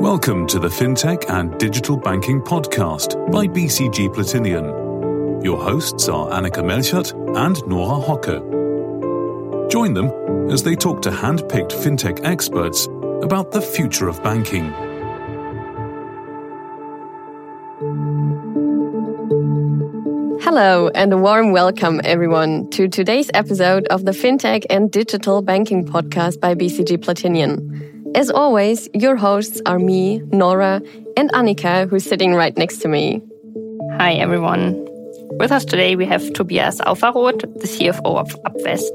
Welcome to the FinTech and Digital Banking Podcast by BCG Platinion. Your hosts are Annika Melchert and Nora Hocke. Join them as they talk to hand picked FinTech experts about the future of banking. Hello, and a warm welcome, everyone, to today's episode of the FinTech and Digital Banking Podcast by BCG Platinion. As always, your hosts are me, Nora, and Annika, who's sitting right next to me. Hi, everyone. With us today, we have Tobias Auferoth, the CFO of Upvest.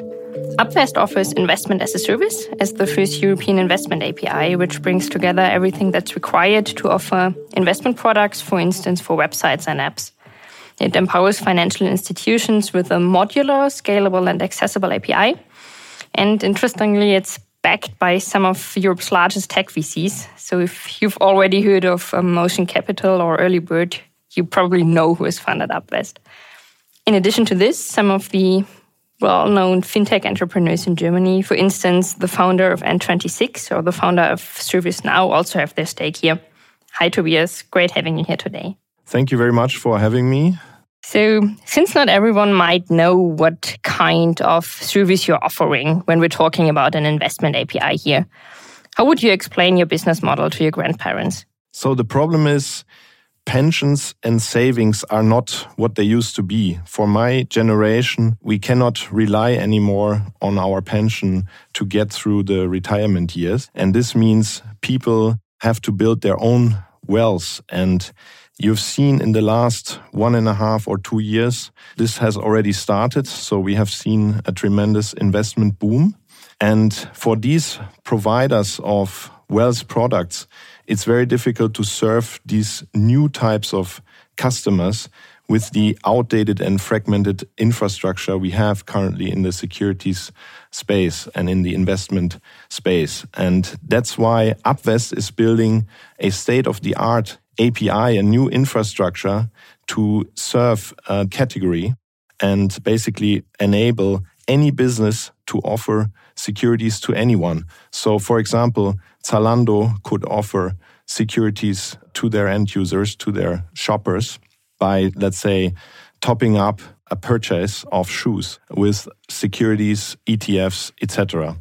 Upvest offers investment as a service as the first European investment API, which brings together everything that's required to offer investment products, for instance, for websites and apps. It empowers financial institutions with a modular, scalable, and accessible API. And interestingly, it's backed by some of Europe's largest tech VCs. So if you've already heard of um, Notion Capital or Earlybird, you probably know who has funded Upvest. In addition to this, some of the well known fintech entrepreneurs in Germany, for instance, the founder of N26 or the founder of ServiceNow, also have their stake here. Hi, Tobias. Great having you here today. Thank you very much for having me. So, since not everyone might know what kind of service you're offering when we're talking about an investment API here, how would you explain your business model to your grandparents? So, the problem is pensions and savings are not what they used to be. For my generation, we cannot rely anymore on our pension to get through the retirement years. And this means people have to build their own wealth and You've seen in the last one and a half or two years, this has already started. So we have seen a tremendous investment boom. And for these providers of wealth products, it's very difficult to serve these new types of customers with the outdated and fragmented infrastructure we have currently in the securities space and in the investment space. And that's why Upvest is building a state of the art API, a new infrastructure to serve a category and basically enable any business to offer securities to anyone. So, for example, Zalando could offer securities to their end users, to their shoppers, by, let's say, topping up a purchase of shoes with securities, ETFs, etc.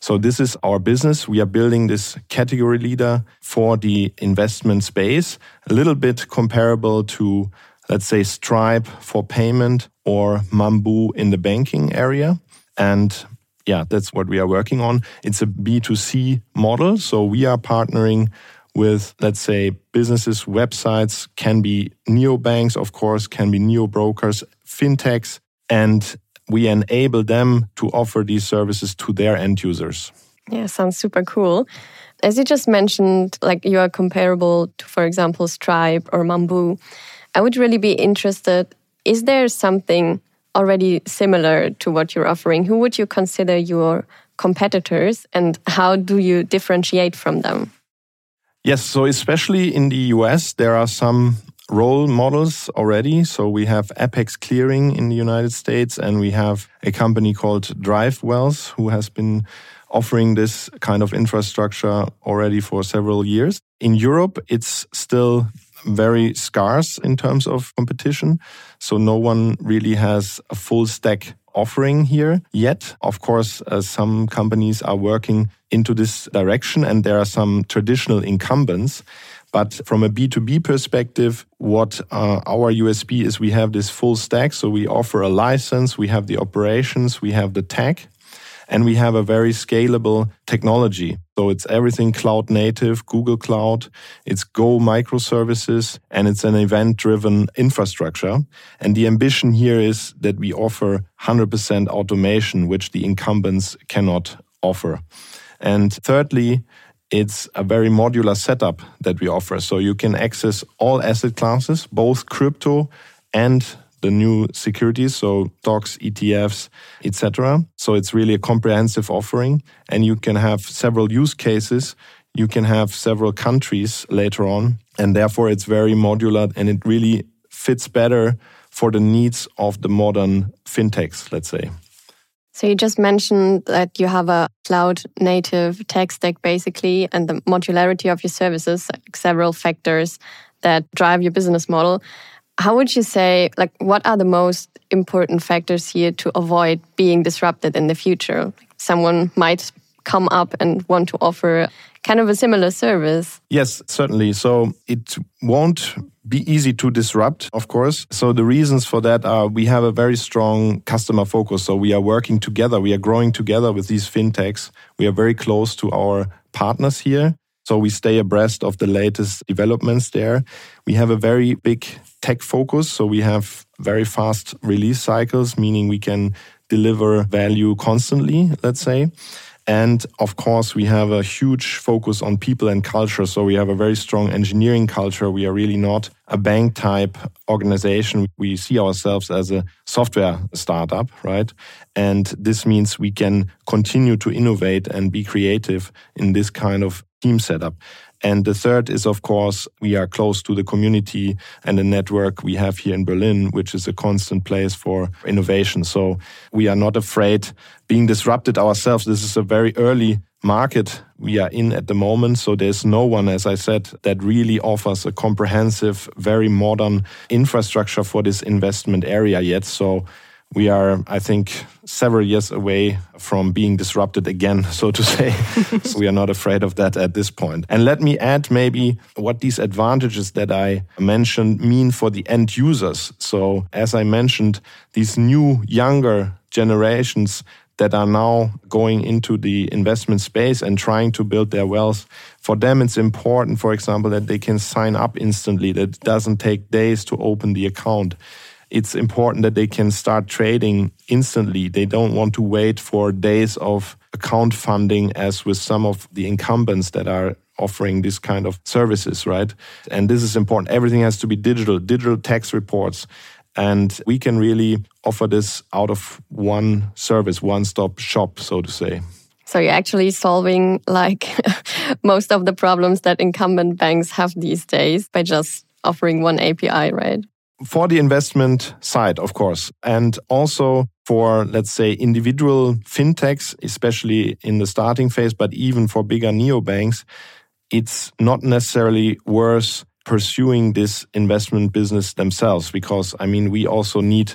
So this is our business. We are building this category leader for the investment space, a little bit comparable to, let's say, Stripe for payment or Mambu in the banking area. And yeah, that's what we are working on. It's a B2C model. So we are partnering with, let's say, businesses, websites, can be neobanks, of course, can be neo brokers, fintechs, and we enable them to offer these services to their end users. Yeah, sounds super cool. As you just mentioned, like you are comparable to, for example, Stripe or Mambu. I would really be interested is there something already similar to what you're offering? Who would you consider your competitors and how do you differentiate from them? Yes, so especially in the US, there are some role models already. So we have Apex Clearing in the United States, and we have a company called DriveWealth, who has been offering this kind of infrastructure already for several years. In Europe, it's still very scarce in terms of competition. So no one really has a full stack offering here yet. Of course, uh, some companies are working into this direction and there are some traditional incumbents. But from a B2B perspective, what uh, our USP is we have this full stack. So we offer a license, we have the operations, we have the tech, and we have a very scalable technology. So it's everything cloud native, Google Cloud, it's Go microservices, and it's an event driven infrastructure. And the ambition here is that we offer 100% automation, which the incumbents cannot offer. And thirdly, it's a very modular setup that we offer. So you can access all asset classes, both crypto and the new securities, so stocks, ETFs, etc. So it's really a comprehensive offering, and you can have several use cases. You can have several countries later on, and therefore it's very modular and it really fits better for the needs of the modern fintechs, let's say. So you just mentioned that you have a cloud native tech stack basically and the modularity of your services, like several factors that drive your business model. How would you say, like, what are the most important factors here to avoid being disrupted in the future? Someone might come up and want to offer kind of a similar service. Yes, certainly. So it won't be easy to disrupt, of course. So the reasons for that are we have a very strong customer focus. So we are working together, we are growing together with these fintechs. We are very close to our partners here. So we stay abreast of the latest developments there. We have a very big tech focus. So we have very fast release cycles, meaning we can deliver value constantly, let's say. And of course, we have a huge focus on people and culture. So we have a very strong engineering culture. We are really not a bank type organization. We see ourselves as a software startup, right? And this means we can continue to innovate and be creative in this kind of team setup. And the third is, of course, we are close to the community and the network we have here in Berlin, which is a constant place for innovation. So we are not afraid being disrupted ourselves. This is a very early market we are in at the moment. So there's no one, as I said, that really offers a comprehensive, very modern infrastructure for this investment area yet. So we are, I think, several years away from being disrupted again, so to say. so we are not afraid of that at this point. And let me add maybe what these advantages that I mentioned mean for the end users. So, as I mentioned, these new, younger generations that are now going into the investment space and trying to build their wealth. For them, it's important, for example, that they can sign up instantly, that it doesn't take days to open the account it's important that they can start trading instantly. They don't want to wait for days of account funding as with some of the incumbents that are offering this kind of services, right? And this is important. Everything has to be digital, digital tax reports. And we can really offer this out of one service, one stop shop, so to say. So you're actually solving like most of the problems that incumbent banks have these days by just offering one API, right? For the investment side, of course, and also for, let's say, individual fintechs, especially in the starting phase, but even for bigger neobanks, it's not necessarily worth pursuing this investment business themselves because, I mean, we also need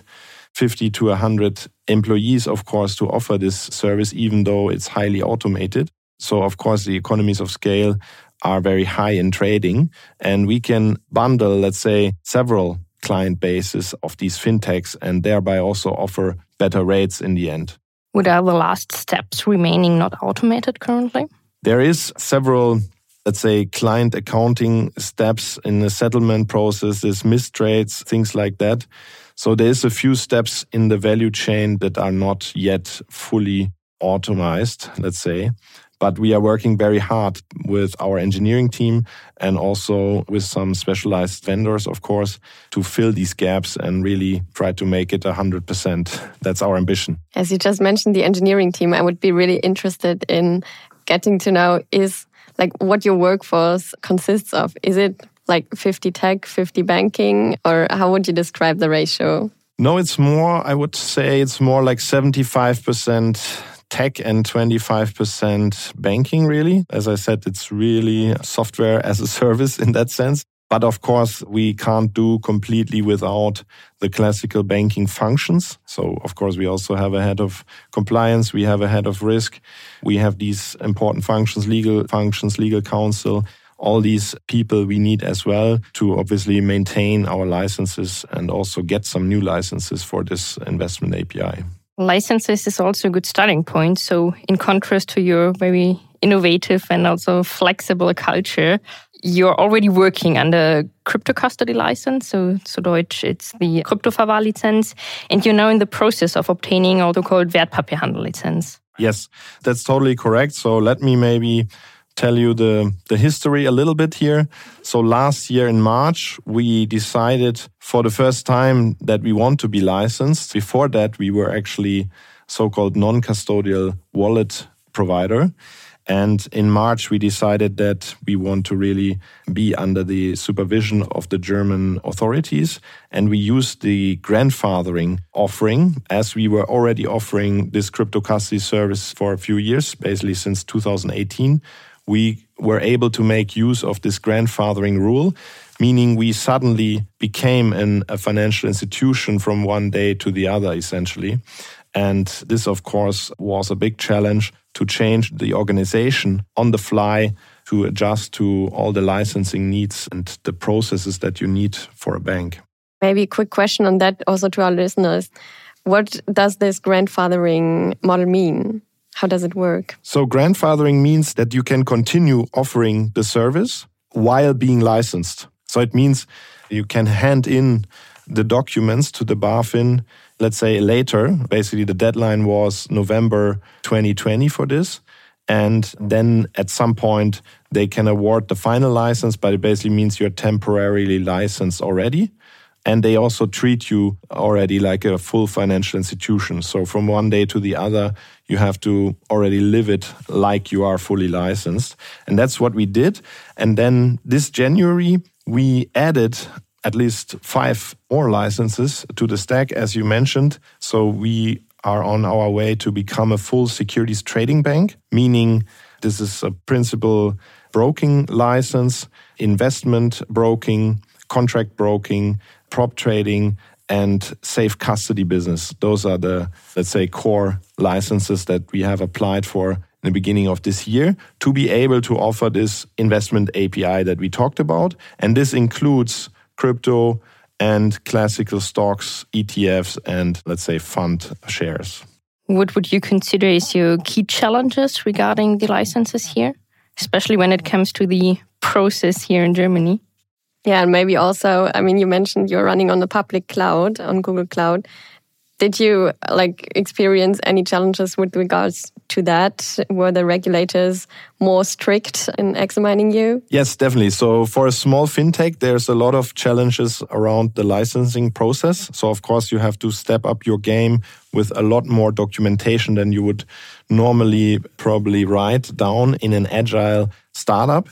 50 to 100 employees, of course, to offer this service, even though it's highly automated. So, of course, the economies of scale are very high in trading, and we can bundle, let's say, several client bases of these fintechs and thereby also offer better rates in the end. What are the last steps remaining not automated currently? There is several let's say client accounting steps in the settlement processes, missed trades, things like that. So there's a few steps in the value chain that are not yet fully automized, let's say. But we are working very hard with our engineering team and also with some specialized vendors, of course, to fill these gaps and really try to make it 100%. That's our ambition. As you just mentioned, the engineering team, I would be really interested in getting to know is like what your workforce consists of. Is it like 50 tech, 50 banking, or how would you describe the ratio? No, it's more, I would say it's more like 75% tech and 25% banking, really. As I said, it's really software as a service in that sense. But of course, we can't do completely without the classical banking functions. So, of course, we also have a head of compliance, we have a head of risk, we have these important functions, legal functions, legal counsel. All these people we need as well to obviously maintain our licenses and also get some new licenses for this investment API. Licenses is also a good starting point. So, in contrast to your very innovative and also flexible culture, you're already working under crypto custody license. So, so Deutsch, it's the Kryptoverwahrlizenz. And you're now in the process of obtaining also called Wertpapierhandel license. Yes, that's totally correct. So, let me maybe tell you the, the history a little bit here. So last year in March, we decided for the first time that we want to be licensed. Before that, we were actually so-called non-custodial wallet provider. And in March, we decided that we want to really be under the supervision of the German authorities. And we used the grandfathering offering as we were already offering this crypto custody service for a few years, basically since 2018. We were able to make use of this grandfathering rule, meaning we suddenly became an, a financial institution from one day to the other, essentially. And this, of course, was a big challenge to change the organization on the fly to adjust to all the licensing needs and the processes that you need for a bank. Maybe a quick question on that also to our listeners. What does this grandfathering model mean? How does it work? So, grandfathering means that you can continue offering the service while being licensed. So, it means you can hand in the documents to the BaFin let's say later. Basically, the deadline was November 2020 for this. And then at some point, they can award the final license, but it basically means you're temporarily licensed already. And they also treat you already like a full financial institution. So from one day to the other, you have to already live it like you are fully licensed. And that's what we did. And then this January, we added at least five more licenses to the stack, as you mentioned. So we are on our way to become a full securities trading bank, meaning this is a principal broking license, investment broking, contract broking, prop trading, and safe custody business. Those are the, let's say, core licenses that we have applied for in the beginning of this year to be able to offer this investment API that we talked about. And this includes crypto and classical stocks, ETFs, and let's say fund shares. What would you consider is your key challenges regarding the licenses here, especially when it comes to the process here in Germany? Yeah, and maybe also, I mean, you mentioned you're running on the public cloud, on Google Cloud. Did you like experience any challenges with regards to that? Were the regulators more strict in examining you? Yes, definitely. So for a small fintech, there's a lot of challenges around the licensing process. So of course you have to step up your game with a lot more documentation than you would normally probably write down in an agile startup.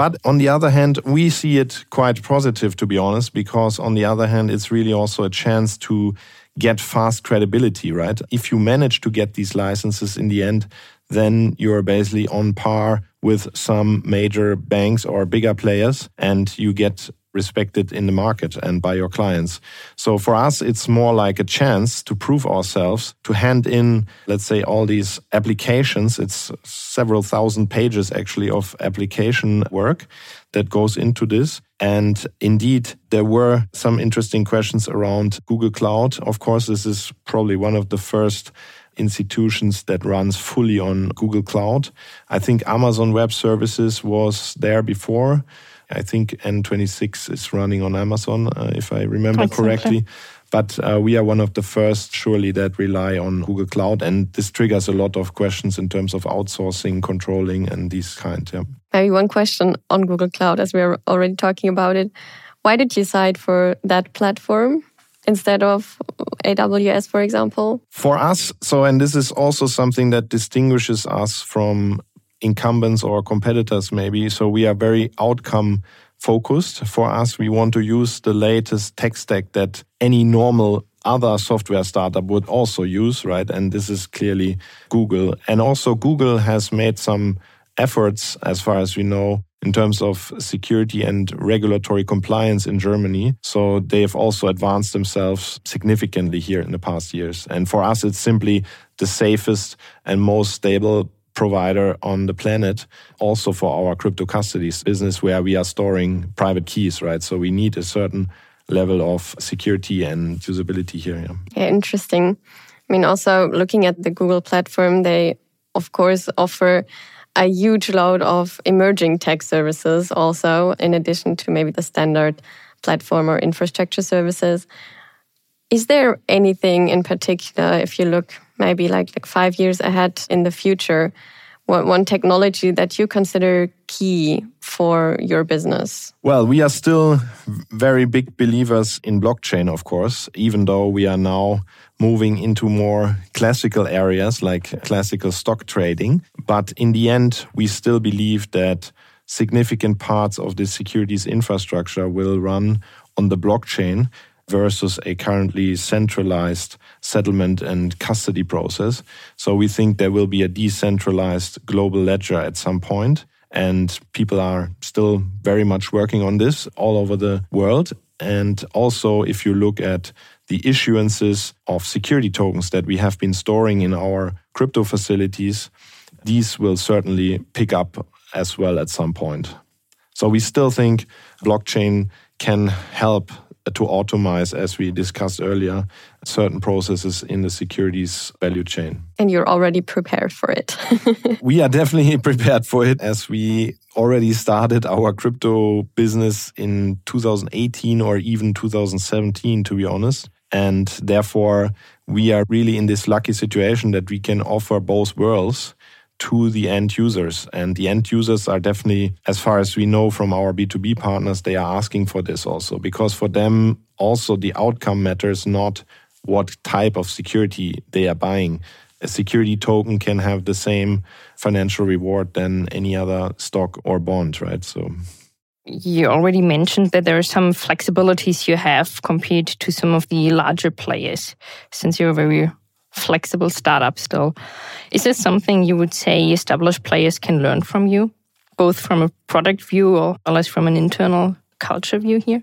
But on the other hand, we see it quite positive, to be honest, because on the other hand, it's really also a chance to get fast credibility, right? If you manage to get these licenses in the end, then you're basically on par with some major banks or bigger players and you get respected in the market and by your clients. So for us, it's more like a chance to prove ourselves, to hand in, let's say, all these applications. It's several thousand pages actually of application work that goes into this. And indeed, there were some interesting questions around Google Cloud. Of course, this is probably one of the first institutions that runs fully on Google Cloud. I think Amazon Web Services was there before. I think N26 is running on Amazon, uh, if I remember correctly. But uh, we are one of the first, surely, that rely on Google Cloud, and this triggers a lot of questions in terms of outsourcing, controlling, and these kind. Yeah. Maybe one question on Google Cloud, as we are already talking about it. Why did you decide for that platform? instead of AWS, for example? For us, so, and this is also something that distinguishes us from incumbents or competitors, maybe. So, we are very outcome focused. For us, we want to use the latest tech stack that any normal other software startup would also use, right? And this is clearly Google. And also, Google has made some efforts, as far as we know, in terms of security and regulatory compliance in Germany. So they have also advanced themselves significantly here in the past years. And for us, it's simply the safest and most stable provider on the planet, also for our crypto custody business, where we are storing private keys, right? So we need a certain level of security and usability here. Yeah, yeah interesting. I mean, also looking at the Google platform, they, of course, offer a huge load of emerging tech services also, in addition to maybe the standard platform or infrastructure services. Is there anything in particular, if you look maybe like, like five years ahead in the future, one, one technology that you consider key for your business? Well, we are still very big believers in blockchain, of course, even though we are now moving into more classical areas like classical stock trading. But in the end, we still believe that significant parts of the securities infrastructure will run on the blockchain versus a currently centralized settlement and custody process. So we think there will be a decentralized global ledger at some point, and people are still very much working on this all over the world. And also, if you look at the issuances of security tokens that we have been storing in our crypto facilities, these will certainly pick up as well at some point. So we still think blockchain can help Uh, to automate, as we discussed earlier, certain processes in the securities value chain. And you're already prepared for it. we are definitely prepared for it as we already started our crypto business in 2018 or even 2017, to be honest. And therefore, we are really in this lucky situation that we can offer both worlds to the end users. And the end users are definitely, as far as we know from our B2B partners, they are asking for this also because for them, also the outcome matters, not what type of security they are buying. A security token can have the same financial reward than any other stock or bond, right? So you already mentioned that there are some flexibilities you have compared to some of the larger players since you're very flexible startup still. Is this something you would say established players can learn from you, both from a product view or as from an internal culture view here?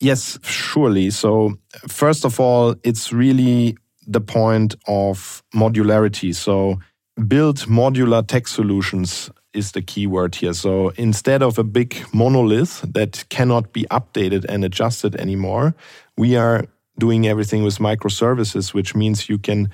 Yes, surely. So, first of all, it's really the point of modularity. So, build modular tech solutions is the key word here. So instead of a big monolith that cannot be updated and adjusted anymore, we are doing everything with microservices, which means you can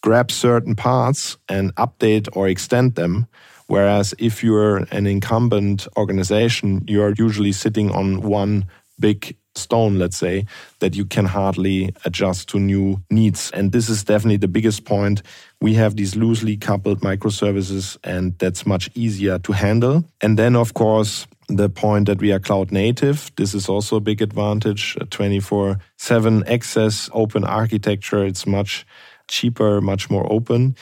grab certain parts and update or extend them. Whereas if you're an incumbent organization, you're usually sitting on one big stone, let's say, that you can hardly adjust to new needs. And this is definitely the biggest point. We have these loosely coupled microservices, and that's much easier to handle. And then, of course, the point that we are cloud native. This is also a big advantage. 24 7 access, open architecture. It's much cheaper, much more open.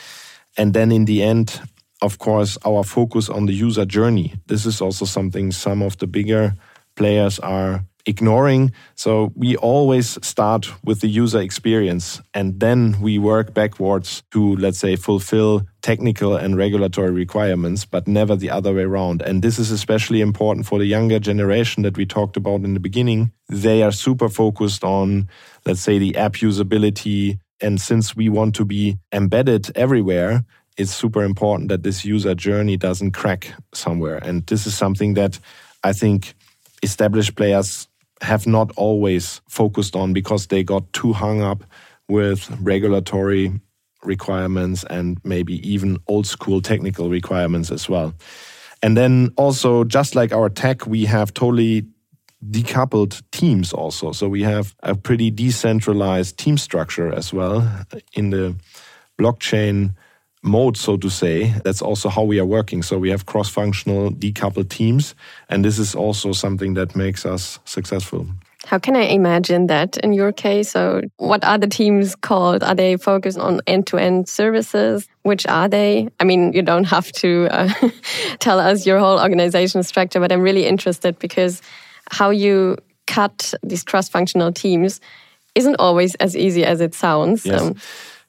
And then in the end, of course, our focus on the user journey. This is also something some of the bigger players are ignoring. So we always start with the user experience and then we work backwards to, let's say, fulfill technical and regulatory requirements, but never the other way around. And this is especially important for the younger generation that we talked about in the beginning. They are super focused on, let's say, the app usability. And since we want to be embedded everywhere, it's super important that this user journey doesn't crack somewhere. And this is something that I think established players have not always focused on because they got too hung up with regulatory requirements and maybe even old school technical requirements as well. And then also, just like our tech, we have totally decoupled teams also. So we have a pretty decentralized team structure as well in the blockchain mode, so to say. That's also how we are working. So we have cross functional, decoupled teams. And this is also something that makes us successful. How can I imagine that in your case? So, what are the teams called? Are they focused on end to end services? Which are they? I mean, you don't have to uh, tell us your whole organization structure, but I'm really interested because how you cut these cross functional teams isn't always as easy as it sounds. Yes. Um,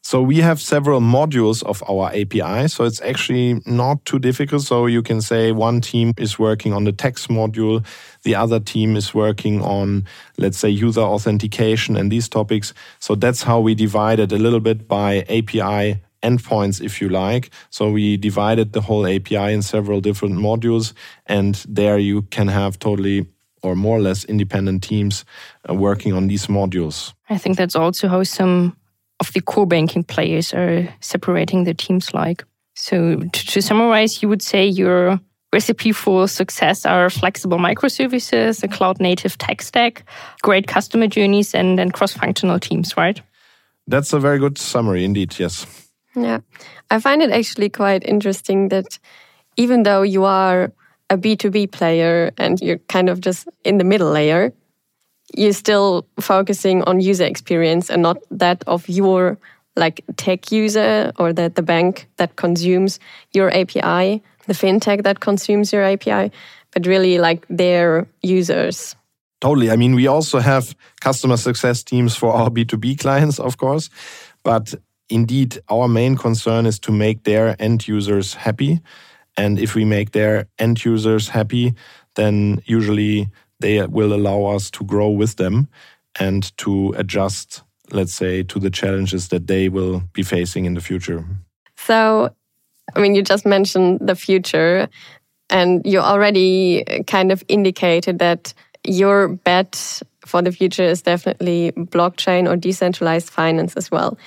so we have several modules of our API. So it's actually not too difficult. So you can say one team is working on the text module, the other team is working on, let's say, user authentication and these topics. So that's how we divide it a little bit by API endpoints, if you like. So we divided the whole API in several different modules, and there you can have totally or more or less independent teams uh, working on these modules. I think that's also how some of the core banking players are separating their teams like. So, to, to summarize, you would say your recipe for success are flexible microservices, a cloud native tech stack, great customer journeys, and then cross functional teams, right? That's a very good summary indeed, yes. Yeah. I find it actually quite interesting that even though you are a B2B player and you're kind of just in the middle layer, you're still focusing on user experience and not that of your like tech user or the, the bank that consumes your API, the fintech that consumes your API, but really like their users. Totally. I mean, we also have customer success teams for our B2B clients, of course. But indeed, our main concern is to make their end users happy. And if we make their end users happy, then usually they will allow us to grow with them and to adjust, let's say, to the challenges that they will be facing in the future. So, I mean, you just mentioned the future, and you already kind of indicated that your bet for the future is definitely blockchain or decentralized finance as well.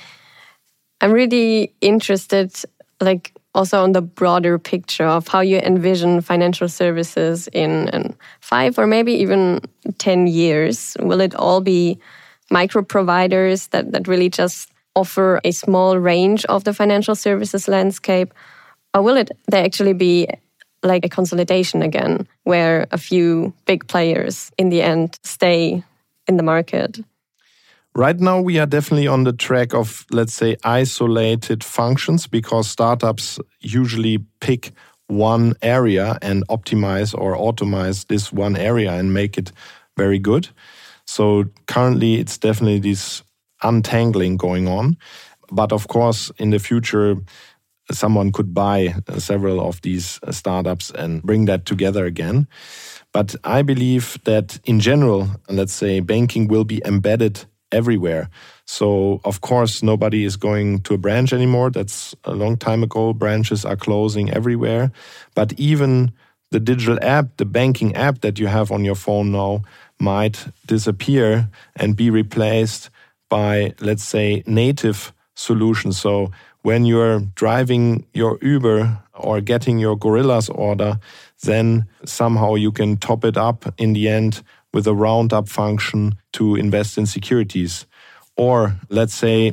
I'm really interested, like, also on the broader picture of how you envision financial services in, in five or maybe even 10 years. Will it all be micro providers that, that really just offer a small range of the financial services landscape? Or will it there actually be like a consolidation again, where a few big players in the end stay in the market? Right now, we are definitely on the track of, let's say, isolated functions because startups usually pick one area and optimize or automate this one area and make it very good. So currently, it's definitely this untangling going on. But of course, in the future, someone could buy several of these startups and bring that together again. But I believe that in general, let's say banking will be embedded everywhere. So, of course, nobody is going to a branch anymore. That's a long time ago. Branches are closing everywhere. But even the digital app, the banking app that you have on your phone now, might disappear and be replaced by, let's say, native solutions. So, when you're driving your Uber or getting your Gorillas order, then somehow you can top it up in the end with a roundup function to invest in securities. Or let's say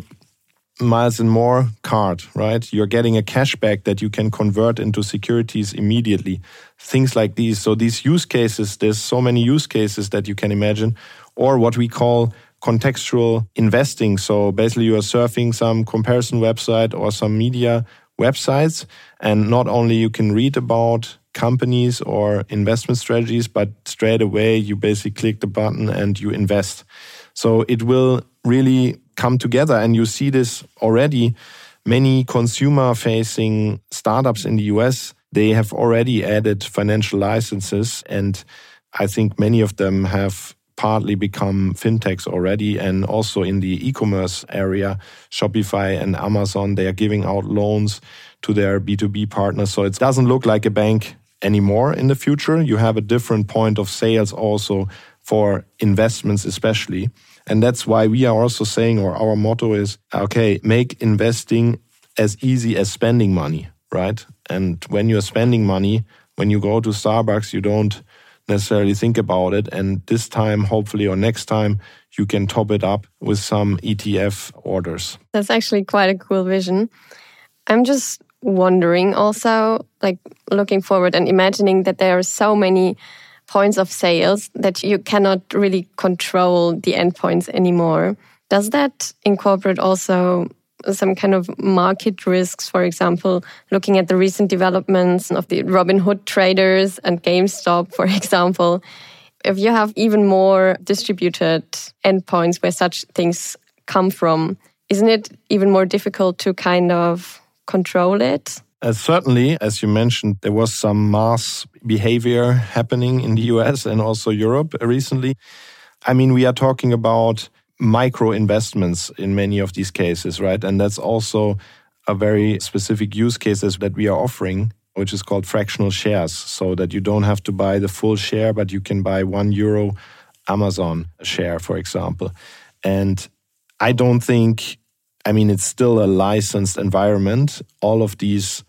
miles and more card, right? You're getting a cashback that you can convert into securities immediately. Things like these. So these use cases, there's so many use cases that you can imagine, or what we call contextual investing. So basically you are surfing some comparison website or some media websites and not only you can read about companies or investment strategies, but straight away you basically click the button and you invest. So it will really come together. And you see this already. Many consumer facing startups in the US, they have already added financial licenses. And I think many of them have partly become fintechs already. And also in the e commerce area, Shopify and Amazon, they are giving out loans to their B2B partners. So it doesn't look like a bank anymore in the future. You have a different point of sales also for investments, especially. And that's why we are also saying, or our motto is okay, make investing as easy as spending money, right? And when you're spending money, when you go to Starbucks, you don't necessarily think about it. And this time, hopefully, or next time, you can top it up with some ETF orders. That's actually quite a cool vision. I'm just wondering also, like looking forward and imagining that there are so many points of sales that you cannot really control the endpoints anymore. Does that incorporate also some kind of market risks, for example, looking at the recent developments of the Robinhood traders and GameStop, for example? If you have even more distributed endpoints where such things come from, isn't it even more difficult to kind of control it? Uh, certainly, as you mentioned, there was some mass behavior happening in the US and also Europe recently. I mean, we are talking about micro investments in many of these cases, right? And that's also a very specific use cases that we are offering, which is called fractional shares, so that you don't have to buy the full share, but you can buy one euro Amazon share, for example. And I don't think I mean, it's still a licensed environment. All of these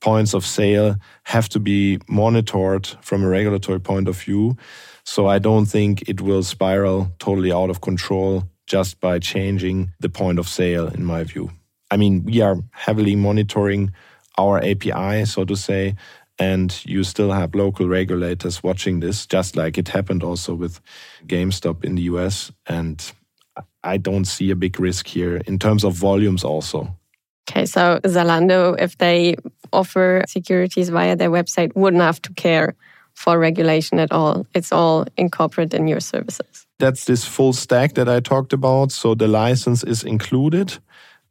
points of sale have to be monitored from a regulatory point of view. So I don't think it will spiral totally out of control just by changing the point of sale, in my view. I mean, we are heavily monitoring our API, so to say, and you still have local regulators watching this, just like it happened also with GameStop in the US. And I don't see a big risk here in terms of volumes also. Okay, so Zalando, if they offer securities via their website, wouldn't have to care for regulation at all. It's all incorporated in your services. That's this full stack that I talked about. So the license is included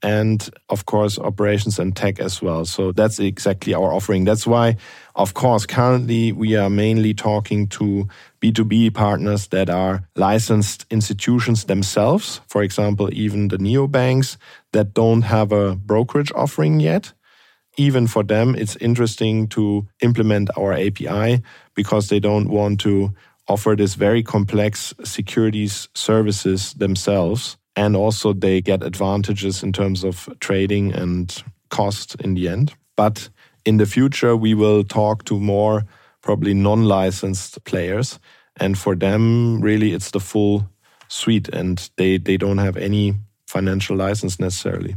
and of course operations and tech as well. So that's exactly our offering. That's why, of course, currently we are mainly talking to B2B partners that are licensed institutions themselves. For example, even the neobanks that don't have a brokerage offering yet. Even for them, it's interesting to implement our API because they don't want to offer this very complex securities services themselves and also they get advantages in terms of trading and cost in the end. But in the future, we will talk to more probably non licensed players. And for them, really, it's the full suite, and they, they don't have any financial license necessarily.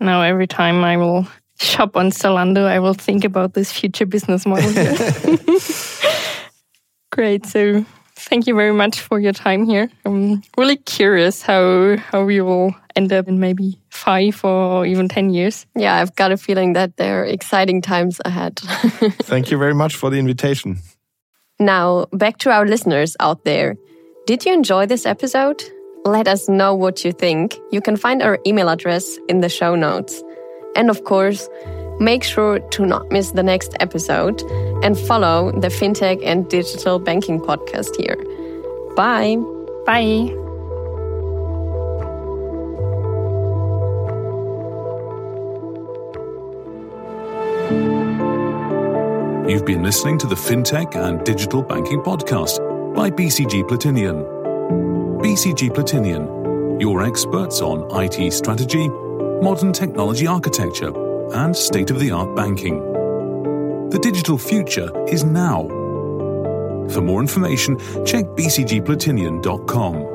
Now, every time I will shop on Zalando, I will think about this future business model. Great. So thank you very much for your time here. I'm really curious how how we will end up in maybe five or even ten years. Yeah, I've got a feeling that there are exciting times ahead. thank you very much for the invitation. Now, back to our listeners out there. Did you enjoy this episode? Let us know what you think. You can find our email address in the show notes. And of course, Make sure to not miss the next episode and follow the FinTech and Digital Banking podcast here. Bye. Bye. You've been listening to the FinTech and Digital Banking podcast by BCG Platinion. BCG Platinion, your experts on IT strategy, modern technology architecture, and state of the art banking. The digital future is now. For more information, check bcgplatinion.com.